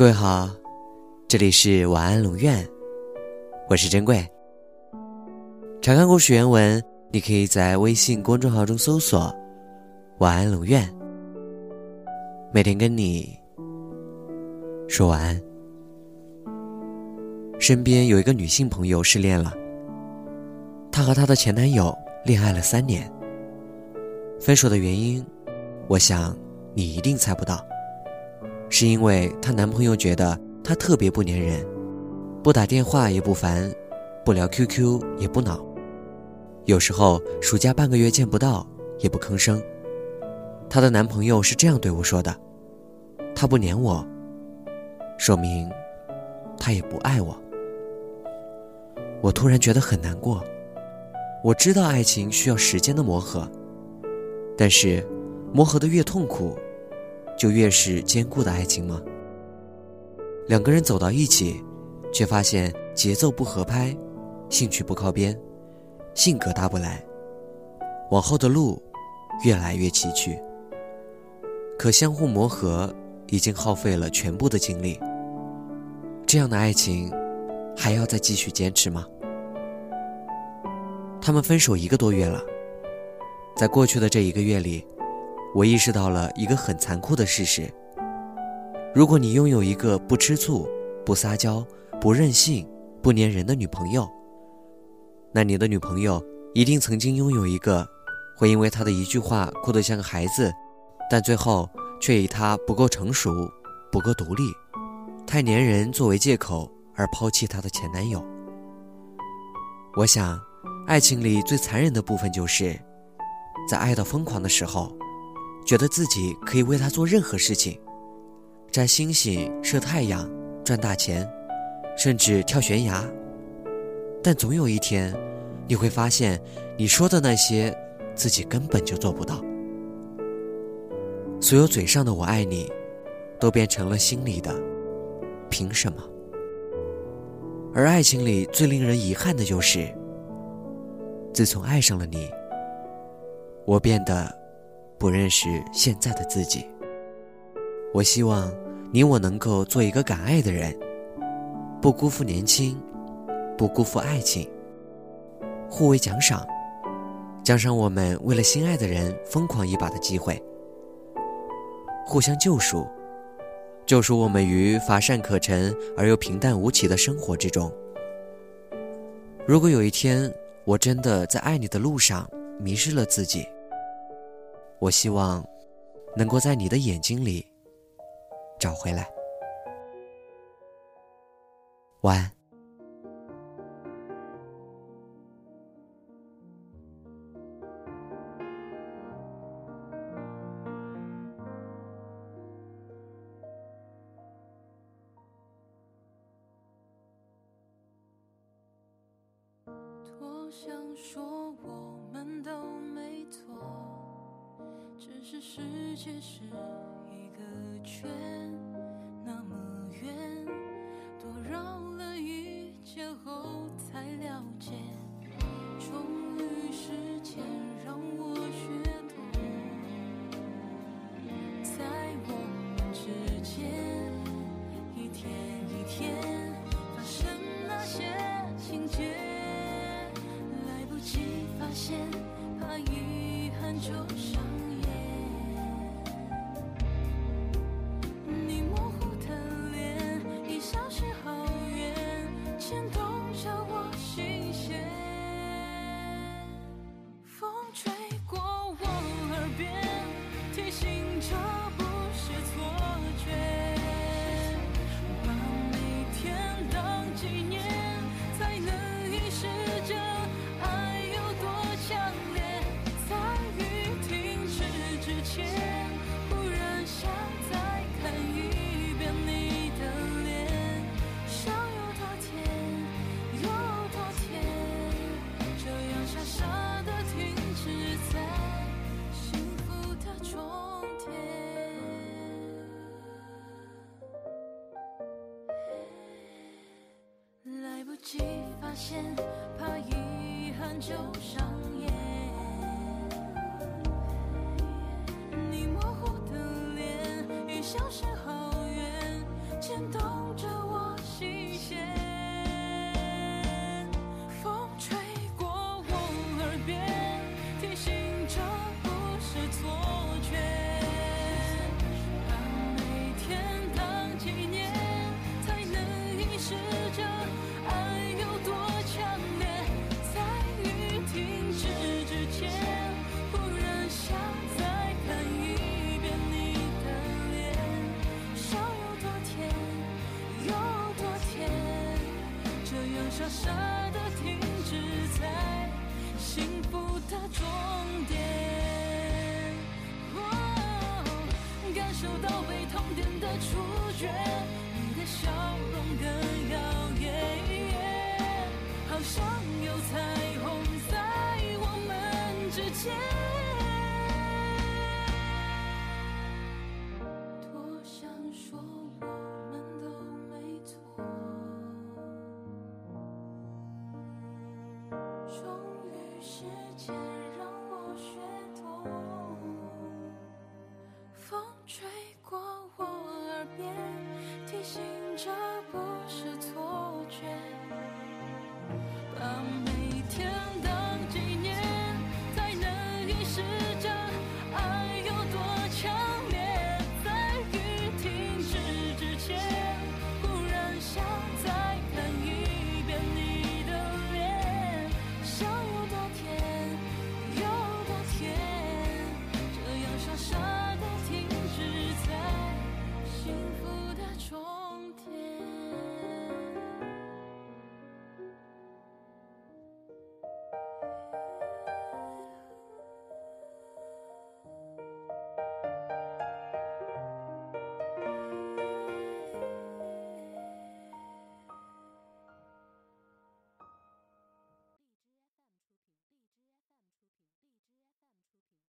各位好，这里是晚安龙院，我是珍贵。查看故事原文，你可以在微信公众号中搜索“晚安龙院”，每天跟你说晚安。身边有一个女性朋友失恋了，她和她的前男友恋爱了三年，分手的原因，我想你一定猜不到。是因为她男朋友觉得她特别不粘人，不打电话也不烦，不聊 QQ 也不恼，有时候暑假半个月见不到也不吭声。她的男朋友是这样对我说的：“他不粘我，说明他也不爱我。”我突然觉得很难过。我知道爱情需要时间的磨合，但是磨合的越痛苦。就越是坚固的爱情吗？两个人走到一起，却发现节奏不合拍，兴趣不靠边，性格搭不来，往后的路越来越崎岖。可相互磨合已经耗费了全部的精力，这样的爱情还要再继续坚持吗？他们分手一个多月了，在过去的这一个月里。我意识到了一个很残酷的事实：如果你拥有一个不吃醋、不撒娇、不任性、不粘人的女朋友，那你的女朋友一定曾经拥有一个会因为她的一句话哭得像个孩子，但最后却以她不够成熟、不够独立、太粘人作为借口而抛弃她的前男友。我想，爱情里最残忍的部分就是，在爱到疯狂的时候。觉得自己可以为他做任何事情，摘星星、射太阳、赚大钱，甚至跳悬崖。但总有一天，你会发现，你说的那些，自己根本就做不到。所有嘴上的“我爱你”，都变成了心里的“凭什么”。而爱情里最令人遗憾的就是，自从爱上了你，我变得。不认识现在的自己。我希望你我能够做一个敢爱的人，不辜负年轻，不辜负爱情。互为奖赏，奖赏我们为了心爱的人疯狂一把的机会。互相救赎，救赎我们于乏善可陈而又平淡无奇的生活之中。如果有一天我真的在爱你的路上迷失了自己。我希望能够在你的眼睛里找回来。晚安。多想说我是世界是一个圈，那么远，多绕了一圈后才了解。终于时间让我学懂，在我们之间，一天一天发生那些情节，来不及发现，怕遗憾就是怕遗憾就上点的触觉你的笑容更耀眼。